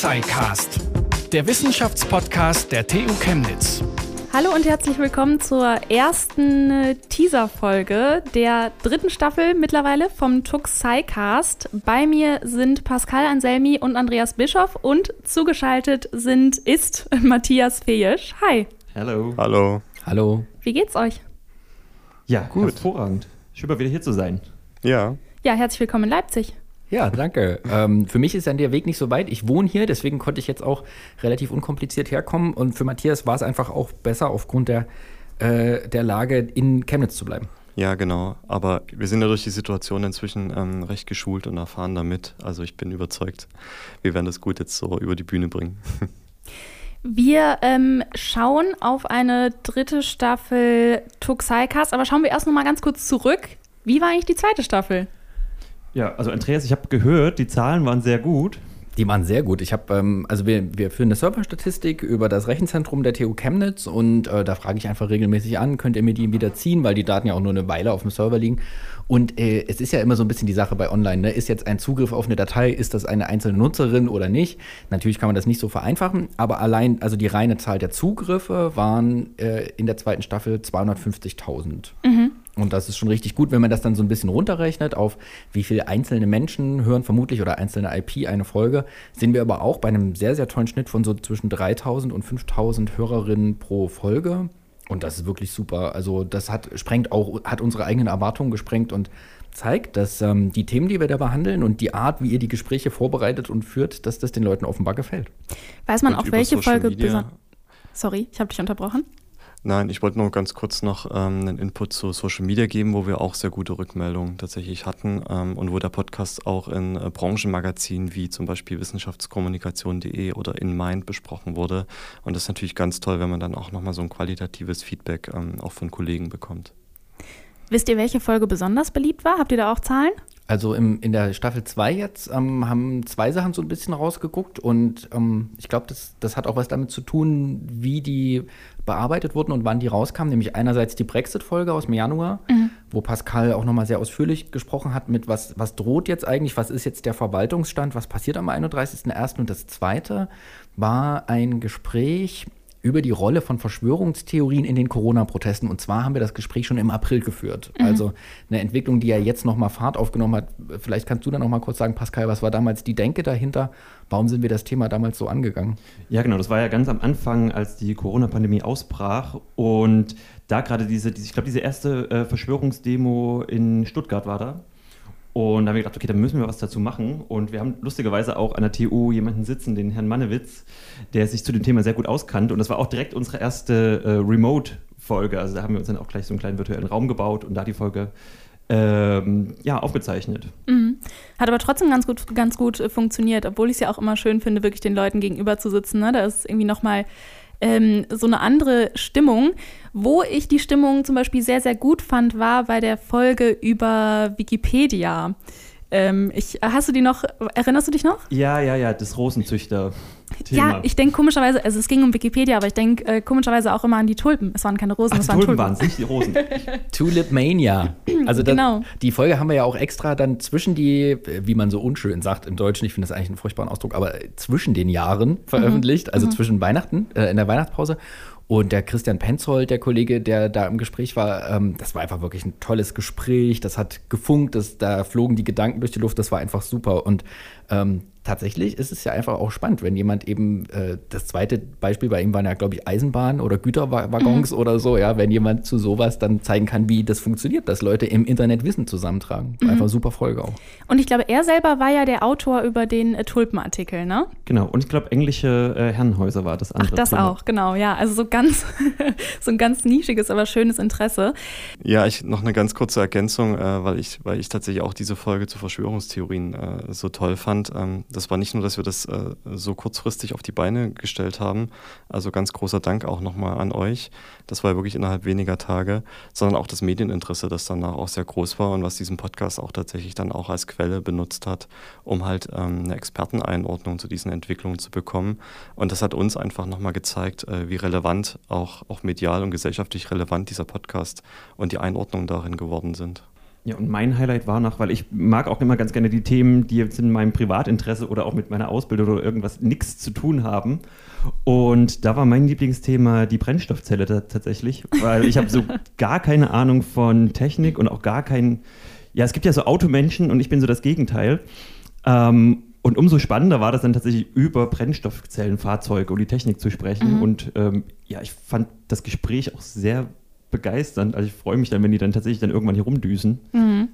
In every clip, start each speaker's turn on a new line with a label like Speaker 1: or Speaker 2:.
Speaker 1: TuxiCast, der Wissenschaftspodcast der TU Chemnitz.
Speaker 2: Hallo und herzlich willkommen zur ersten äh, Teaser-Folge der dritten Staffel mittlerweile vom TuxiCast. Bei mir sind Pascal Anselmi und Andreas Bischoff und zugeschaltet sind ist Matthias Feesch. Hi.
Speaker 3: Hallo.
Speaker 4: Hallo.
Speaker 5: Hallo.
Speaker 2: Wie geht's euch?
Speaker 3: Ja, gut. Hervorragend. Schön mal wieder hier zu sein.
Speaker 4: Ja.
Speaker 2: Ja, herzlich willkommen in Leipzig.
Speaker 5: Ja, danke. Ähm, für mich ist dann der Weg nicht so weit. Ich wohne hier, deswegen konnte ich jetzt auch relativ unkompliziert herkommen. Und für Matthias war es einfach auch besser, aufgrund der, äh, der Lage in Chemnitz zu bleiben.
Speaker 4: Ja, genau. Aber wir sind ja durch die Situation inzwischen ähm, recht geschult und erfahren damit. Also ich bin überzeugt, wir werden das gut jetzt so über die Bühne bringen.
Speaker 2: Wir ähm, schauen auf eine dritte Staffel Tuxicast, aber schauen wir erst noch mal ganz kurz zurück. Wie war eigentlich die zweite Staffel?
Speaker 3: Ja, also Andreas, ich habe gehört, die Zahlen waren sehr gut.
Speaker 5: Die waren sehr gut. Ich habe, ähm, also wir, wir führen eine Serverstatistik über das Rechenzentrum der TU Chemnitz und äh, da frage ich einfach regelmäßig an, könnt ihr mir die wieder ziehen, weil die Daten ja auch nur eine Weile auf dem Server liegen. Und äh, es ist ja immer so ein bisschen die Sache bei Online, ne? ist jetzt ein Zugriff auf eine Datei, ist das eine einzelne Nutzerin oder nicht? Natürlich kann man das nicht so vereinfachen, aber allein, also die reine Zahl der Zugriffe waren äh, in der zweiten Staffel 250.000. Mhm. Und das ist schon richtig gut, wenn man das dann so ein bisschen runterrechnet auf wie viele einzelne Menschen hören vermutlich oder einzelne IP eine Folge, sind wir aber auch bei einem sehr, sehr tollen Schnitt von so zwischen 3000 und 5000 Hörerinnen pro Folge. Und das ist wirklich super. Also das hat sprengt auch, hat unsere eigenen Erwartungen gesprengt und zeigt, dass ähm, die Themen, die wir da behandeln und die Art, wie ihr die Gespräche vorbereitet und führt, dass das den Leuten offenbar gefällt.
Speaker 2: Weiß man und auch, welche Folge Sorry, ich habe dich unterbrochen.
Speaker 4: Nein, ich wollte nur ganz kurz noch ähm, einen Input zu Social Media geben, wo wir auch sehr gute Rückmeldungen tatsächlich hatten ähm, und wo der Podcast auch in äh, Branchenmagazinen wie zum Beispiel wissenschaftskommunikation.de oder in Mind besprochen wurde. Und das ist natürlich ganz toll, wenn man dann auch nochmal so ein qualitatives Feedback ähm, auch von Kollegen bekommt.
Speaker 2: Wisst ihr, welche Folge besonders beliebt war? Habt ihr da auch Zahlen?
Speaker 5: Also im, in der Staffel 2 jetzt ähm, haben zwei Sachen so ein bisschen rausgeguckt und ähm, ich glaube, das, das hat auch was damit zu tun, wie die bearbeitet wurden und wann die rauskamen. Nämlich einerseits die Brexit-Folge aus dem Januar, mhm. wo Pascal auch nochmal sehr ausführlich gesprochen hat mit, was, was droht jetzt eigentlich, was ist jetzt der Verwaltungsstand, was passiert am 31.01. Und das zweite war ein Gespräch über die Rolle von Verschwörungstheorien in den Corona-Protesten. Und zwar haben wir das Gespräch schon im April geführt. Mhm. Also eine Entwicklung, die ja jetzt nochmal Fahrt aufgenommen hat. Vielleicht kannst du da nochmal kurz sagen, Pascal, was war damals die Denke dahinter? Warum sind wir das Thema damals so angegangen?
Speaker 3: Ja, genau. Das war ja ganz am Anfang, als die Corona-Pandemie ausbrach. Und da gerade diese, diese, ich glaube, diese erste äh, Verschwörungsdemo in Stuttgart war da. Und da haben wir gedacht, okay, da müssen wir was dazu machen. Und wir haben lustigerweise auch an der TU jemanden sitzen, den Herrn Mannewitz, der sich zu dem Thema sehr gut auskannt. Und das war auch direkt unsere erste äh, Remote-Folge. Also da haben wir uns dann auch gleich so einen kleinen virtuellen Raum gebaut und da die Folge ähm, ja, aufgezeichnet.
Speaker 2: Mhm. Hat aber trotzdem ganz gut, ganz gut äh, funktioniert, obwohl ich es ja auch immer schön finde, wirklich den Leuten gegenüber zu sitzen. Ne? Da ist irgendwie nochmal ähm, so eine andere Stimmung. Wo ich die Stimmung zum Beispiel sehr, sehr gut fand, war bei der Folge über Wikipedia. Ähm, ich, hast du die noch, erinnerst du dich noch?
Speaker 3: Ja, ja, ja, das Rosenzüchter.
Speaker 2: Thema. Ja, ich denke komischerweise, also es ging um Wikipedia, aber ich denke äh, komischerweise auch immer an die Tulpen. Es waren keine Rosen, Ach, es waren Tulpen.
Speaker 3: Tulpen waren es, nicht die Rosen.
Speaker 5: Tulip Mania. Also das, genau. die Folge haben wir ja auch extra dann zwischen die, wie man so unschön sagt im Deutschen, ich finde das eigentlich einen furchtbaren Ausdruck, aber zwischen den Jahren veröffentlicht, mhm. also mhm. zwischen Weihnachten, äh, in der Weihnachtspause. Und der Christian Penzold, der Kollege, der da im Gespräch war, ähm, das war einfach wirklich ein tolles Gespräch. Das hat gefunkt, das, da flogen die Gedanken durch die Luft, das war einfach super. Und ähm, tatsächlich ist es ja einfach auch spannend, wenn jemand eben, äh, das zweite Beispiel bei ihm waren ja, glaube ich, Eisenbahnen oder Güterwaggons mhm. oder so, ja, wenn jemand zu sowas dann zeigen kann, wie das funktioniert, dass Leute im Internet Wissen zusammentragen. Mhm. Einfach super Folge auch.
Speaker 2: Und ich glaube, er selber war ja der Autor über den äh, Tulpenartikel, ne?
Speaker 3: Genau, und ich glaube, englische äh, Herrenhäuser war das andere.
Speaker 2: Ach, das Thema. auch, genau, ja. Also so ganz, so ein ganz nischiges, aber schönes Interesse.
Speaker 4: Ja, ich noch eine ganz kurze Ergänzung, äh, weil, ich, weil ich tatsächlich auch diese Folge zu Verschwörungstheorien äh, so toll fand. Ähm, das war nicht nur, dass wir das äh, so kurzfristig auf die Beine gestellt haben, also ganz großer Dank auch nochmal an euch. Das war wirklich innerhalb weniger Tage, sondern auch das Medieninteresse, das danach auch sehr groß war und was diesen Podcast auch tatsächlich dann auch als Quelle benutzt hat, um halt ähm, eine Experteneinordnung zu diesen Entwicklungen zu bekommen. Und das hat uns einfach nochmal gezeigt, äh, wie relevant, auch, auch medial und gesellschaftlich relevant dieser Podcast und die Einordnung darin geworden sind.
Speaker 3: Ja, und mein Highlight war noch, weil ich mag auch immer ganz gerne die Themen, die jetzt in meinem Privatinteresse oder auch mit meiner Ausbildung oder irgendwas nichts zu tun haben. Und da war mein Lieblingsthema die Brennstoffzelle tatsächlich, weil ich habe so gar keine Ahnung von Technik und auch gar keinen, ja, es gibt ja so Automenschen und ich bin so das Gegenteil. Ähm, und umso spannender war das dann tatsächlich über Brennstoffzellenfahrzeuge und die Technik zu sprechen. Mhm. Und ähm, ja, ich fand das Gespräch auch sehr begeisternd. Also ich freue mich dann, wenn die dann tatsächlich dann irgendwann hier rumdüsen.
Speaker 2: Mhm.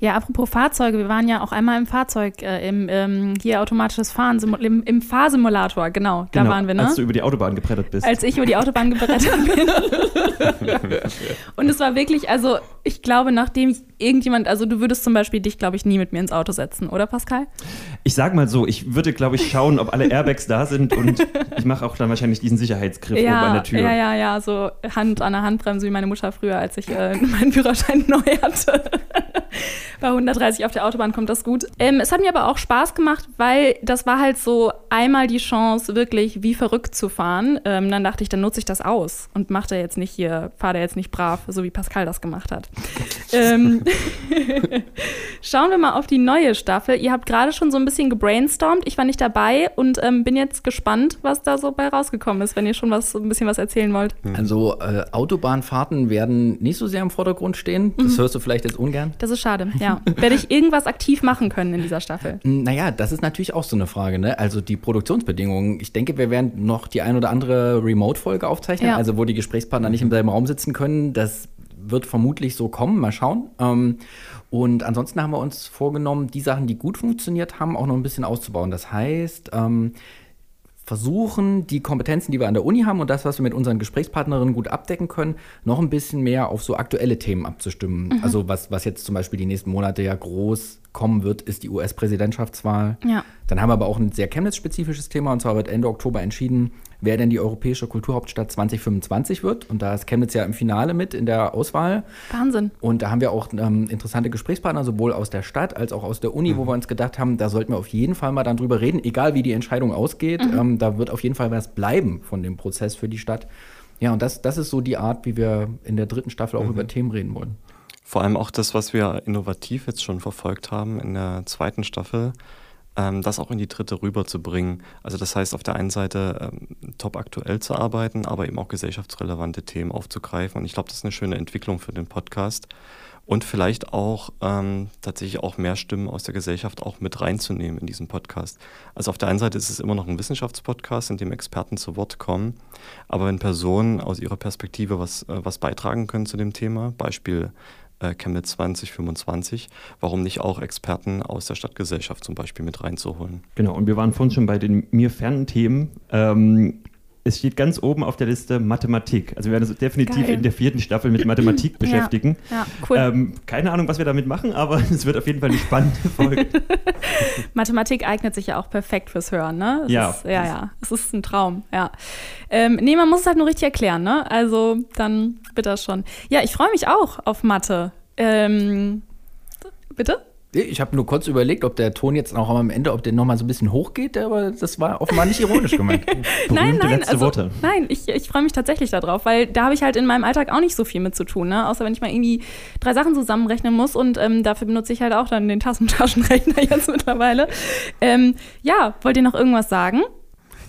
Speaker 2: Ja, apropos Fahrzeuge, wir waren ja auch einmal im Fahrzeug, äh, im ähm, hier automatisches Fahren, im, im Fahrsimulator, genau, da
Speaker 3: genau,
Speaker 2: waren wir, ne?
Speaker 3: Als du über die Autobahn gebrettert bist.
Speaker 2: Als ich über die Autobahn gebrettert bin. Und es war wirklich, also ich glaube, nachdem irgendjemand, also du würdest zum Beispiel dich, glaube ich, nie mit mir ins Auto setzen, oder Pascal?
Speaker 3: Ich sag mal so, ich würde, glaube ich, schauen, ob alle Airbags da sind und ich mache auch dann wahrscheinlich diesen Sicherheitsgriff
Speaker 2: ja,
Speaker 3: oben an der Tür.
Speaker 2: Ja, ja, ja, so Hand an der Handbremse wie meine Mutter früher, als ich äh, meinen Führerschein neu hatte. Bei 130 auf der Autobahn kommt das gut. Ähm, es hat mir aber auch Spaß gemacht, weil das war halt so einmal die Chance, wirklich wie verrückt zu fahren. Ähm, dann dachte ich, dann nutze ich das aus und mache da jetzt nicht hier, fahre da jetzt nicht brav, so wie Pascal das gemacht hat. ähm, Schauen wir mal auf die neue Staffel. Ihr habt gerade schon so ein bisschen gebrainstormt. Ich war nicht dabei und ähm, bin jetzt gespannt, was da so bei rausgekommen ist, wenn ihr schon was, ein bisschen was erzählen wollt.
Speaker 5: Also äh, Autobahnfahrten werden nicht so sehr im Vordergrund stehen. Das mhm. hörst du vielleicht jetzt ungern.
Speaker 2: Das ist schade, ja. Werde ich irgendwas aktiv machen können in dieser Staffel?
Speaker 5: Naja, das ist natürlich auch so eine Frage. Ne? Also die Produktionsbedingungen. Ich denke, wir werden noch die ein oder andere Remote-Folge aufzeichnen, ja. also wo die Gesprächspartner nicht im selben Raum sitzen können. Das wird vermutlich so kommen, mal schauen. Ähm, und ansonsten haben wir uns vorgenommen, die Sachen, die gut funktioniert haben, auch noch ein bisschen auszubauen. Das heißt, ähm, versuchen, die Kompetenzen, die wir an der Uni haben und das, was wir mit unseren Gesprächspartnerinnen gut abdecken können, noch ein bisschen mehr auf so aktuelle Themen abzustimmen. Mhm. Also was, was jetzt zum Beispiel die nächsten Monate ja groß kommen wird, ist die US-Präsidentschaftswahl. Ja. Dann haben wir aber auch ein sehr Chemnitz-spezifisches Thema und zwar wird Ende Oktober entschieden, wer denn die europäische Kulturhauptstadt 2025 wird. Und da ist Chemnitz ja im Finale mit in der Auswahl.
Speaker 2: Wahnsinn.
Speaker 5: Und da haben wir auch ähm, interessante Gesprächspartner, sowohl aus der Stadt als auch aus der Uni, mhm. wo wir uns gedacht haben, da sollten wir auf jeden Fall mal dann drüber reden, egal wie die Entscheidung ausgeht. Mhm. Ähm, da wird auf jeden Fall was bleiben von dem Prozess für die Stadt. Ja, und das, das ist so die Art, wie wir in der dritten Staffel auch mhm. über Themen reden wollen.
Speaker 4: Vor allem auch das, was wir innovativ jetzt schon verfolgt haben in der zweiten Staffel, das auch in die dritte rüberzubringen. Also das heißt, auf der einen Seite ähm, top aktuell zu arbeiten, aber eben auch gesellschaftsrelevante Themen aufzugreifen. Und ich glaube, das ist eine schöne Entwicklung für den Podcast. Und vielleicht auch ähm, tatsächlich auch mehr Stimmen aus der Gesellschaft auch mit reinzunehmen in diesen Podcast. Also auf der einen Seite ist es immer noch ein Wissenschaftspodcast, in dem Experten zu Wort kommen. Aber wenn Personen aus ihrer Perspektive was, äh, was beitragen können zu dem Thema, Beispiel äh, Chemnitz 2025, warum nicht auch Experten aus der Stadtgesellschaft zum Beispiel mit reinzuholen?
Speaker 3: Genau, und wir waren vorhin schon bei den mir fernen Themen. Ähm, es steht ganz oben auf der Liste Mathematik. Also wir werden uns definitiv Geil. in der vierten Staffel mit Mathematik beschäftigen. Ja, ja cool. Ähm, keine Ahnung, was wir damit machen, aber es wird auf jeden Fall eine spannende Folge.
Speaker 2: Mathematik eignet sich ja auch perfekt fürs Hören, ne?
Speaker 3: Es ja.
Speaker 2: Ist, ja, ja. Es ist ein Traum, ja. Ähm, nee, man muss es halt nur richtig erklären, ne? Also dann bitte schon. Ja, ich freue mich auch auf Mathe. Ähm, bitte?
Speaker 5: Ich habe nur kurz überlegt, ob der Ton jetzt auch am Ende, ob der nochmal so ein bisschen hochgeht, aber das war offenbar nicht ironisch gemeint.
Speaker 2: nein, nein, also, Worte. nein, ich, ich freue mich tatsächlich darauf, weil da habe ich halt in meinem Alltag auch nicht so viel mit zu tun, ne? außer wenn ich mal irgendwie drei Sachen zusammenrechnen muss und ähm, dafür benutze ich halt auch dann den Taschenrechner jetzt mittlerweile. Ähm, ja, wollt ihr noch irgendwas sagen?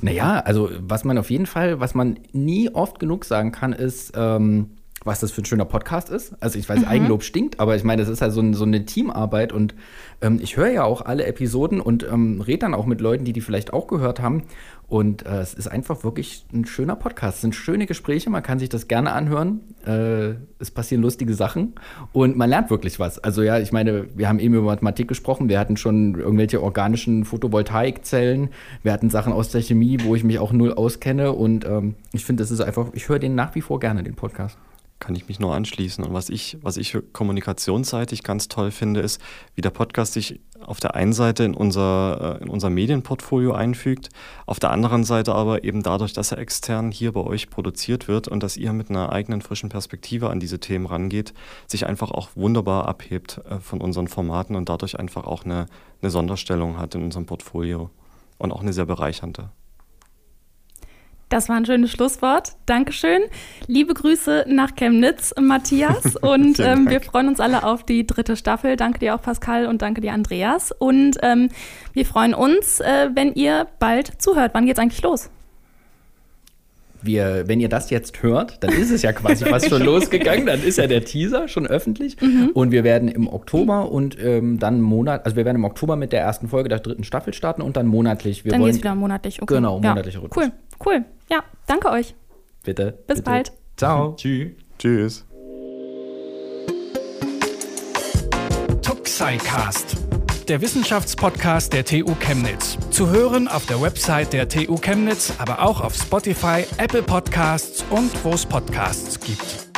Speaker 5: Naja, also was man auf jeden Fall, was man nie oft genug sagen kann, ist, ähm, was das für ein schöner Podcast ist. Also ich weiß, mhm. Eigenlob stinkt, aber ich meine, das ist halt so, ein, so eine Teamarbeit und ähm, ich höre ja auch alle Episoden und ähm, rede dann auch mit Leuten, die die vielleicht auch gehört haben. Und äh, es ist einfach wirklich ein schöner Podcast. Es sind schöne Gespräche, man kann sich das gerne anhören. Äh, es passieren lustige Sachen und man lernt wirklich was. Also ja, ich meine, wir haben eben über Mathematik gesprochen, wir hatten schon irgendwelche organischen Photovoltaikzellen, wir hatten Sachen aus der Chemie, wo ich mich auch null auskenne und ähm, ich finde, das ist einfach, ich höre den nach wie vor gerne, den Podcast
Speaker 4: kann ich mich nur anschließen. Und was ich, was ich kommunikationsseitig ganz toll finde, ist, wie der Podcast sich auf der einen Seite in unser, äh, in unser Medienportfolio einfügt, auf der anderen Seite aber eben dadurch, dass er extern hier bei euch produziert wird und dass ihr mit einer eigenen frischen Perspektive an diese Themen rangeht, sich einfach auch wunderbar abhebt äh, von unseren Formaten und dadurch einfach auch eine, eine Sonderstellung hat in unserem Portfolio und auch eine sehr bereichernde.
Speaker 2: Das war ein schönes Schlusswort. Dankeschön. Liebe Grüße nach Chemnitz, Matthias. Und ähm, wir freuen uns alle auf die dritte Staffel. Danke dir auch, Pascal, und danke dir, Andreas. Und ähm, wir freuen uns, äh, wenn ihr bald zuhört. Wann geht's eigentlich los?
Speaker 5: wir, wenn ihr das jetzt hört, dann ist es ja quasi fast schon losgegangen, dann ist ja der Teaser schon öffentlich. Mhm. Und wir werden im Oktober und ähm, dann Monat, also wir werden im Oktober mit der ersten Folge der dritten Staffel starten und dann monatlich.
Speaker 2: Wir dann geht es wieder monatlich,
Speaker 5: okay. Genau, monatlich
Speaker 2: ja. Cool, cool. Ja, danke euch.
Speaker 5: Bitte.
Speaker 2: Bis
Speaker 5: bitte.
Speaker 2: bald.
Speaker 5: Ciao.
Speaker 4: Tschüss. Tschüss.
Speaker 1: Tuxicast der Wissenschaftspodcast der TU Chemnitz. Zu hören auf der Website der TU Chemnitz, aber auch auf Spotify, Apple Podcasts und wo es Podcasts gibt.